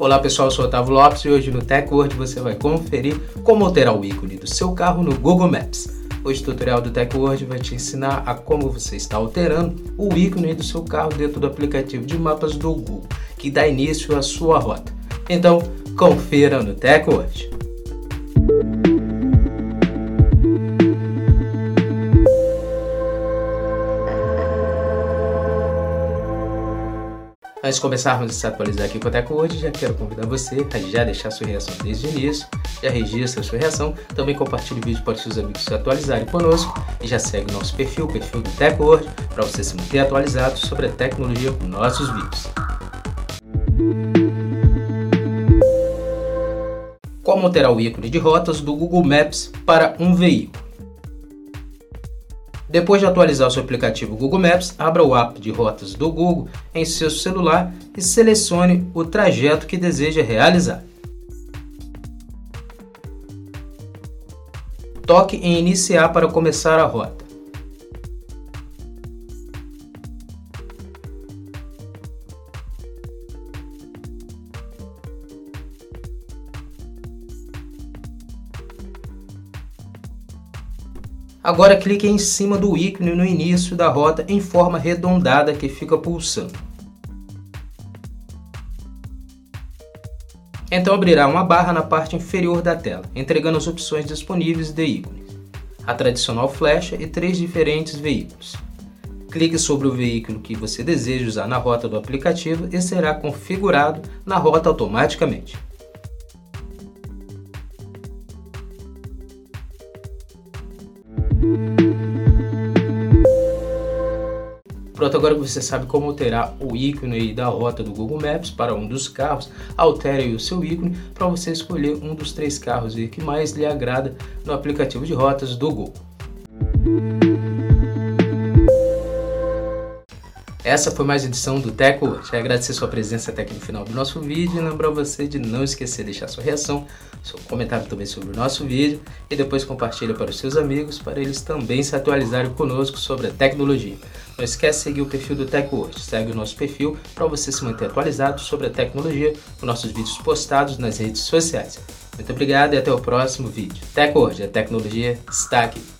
Olá pessoal, eu sou Otávio Lopes e hoje no TechWord você vai conferir como alterar o ícone do seu carro no Google Maps. Hoje o tutorial do TechWord vai te ensinar a como você está alterando o ícone do seu carro dentro do aplicativo de mapas do Google, que dá início à sua rota. Então, confira no TechWord. Antes de começarmos a se atualizar aqui com o Teco já quero convidar você a já deixar sua reação desde o início, já registra sua reação, também compartilhe o vídeo para os seus amigos se atualizarem conosco e já segue o nosso perfil, o perfil do Teco hoje, para você se manter atualizado sobre a tecnologia com nossos vídeos. Como alterar o ícone de rotas do Google Maps para um veículo? Depois de atualizar o seu aplicativo Google Maps, abra o app de rotas do Google em seu celular e selecione o trajeto que deseja realizar. Toque em Iniciar para começar a rota. Agora clique em cima do ícone no início da rota em forma arredondada que fica pulsando. Então abrirá uma barra na parte inferior da tela, entregando as opções disponíveis de ícones, a tradicional flecha e três diferentes veículos. Clique sobre o veículo que você deseja usar na rota do aplicativo e será configurado na rota automaticamente. Pronto, agora que você sabe como alterar o ícone da rota do Google Maps para um dos carros, altere o seu ícone para você escolher um dos três carros que mais lhe agrada no aplicativo de rotas do Google. Essa foi mais edição do Teco. Já agradecer sua presença até aqui no final do nosso vídeo e lembrar você de não esquecer de deixar sua reação, seu comentário também sobre o nosso vídeo e depois compartilha para os seus amigos para eles também se atualizarem conosco sobre a tecnologia. Não esquece de seguir o perfil do TechWord. Segue o nosso perfil para você se manter atualizado sobre a tecnologia com nossos vídeos postados nas redes sociais. Muito obrigado e até o próximo vídeo. TechWord, a tecnologia está aqui.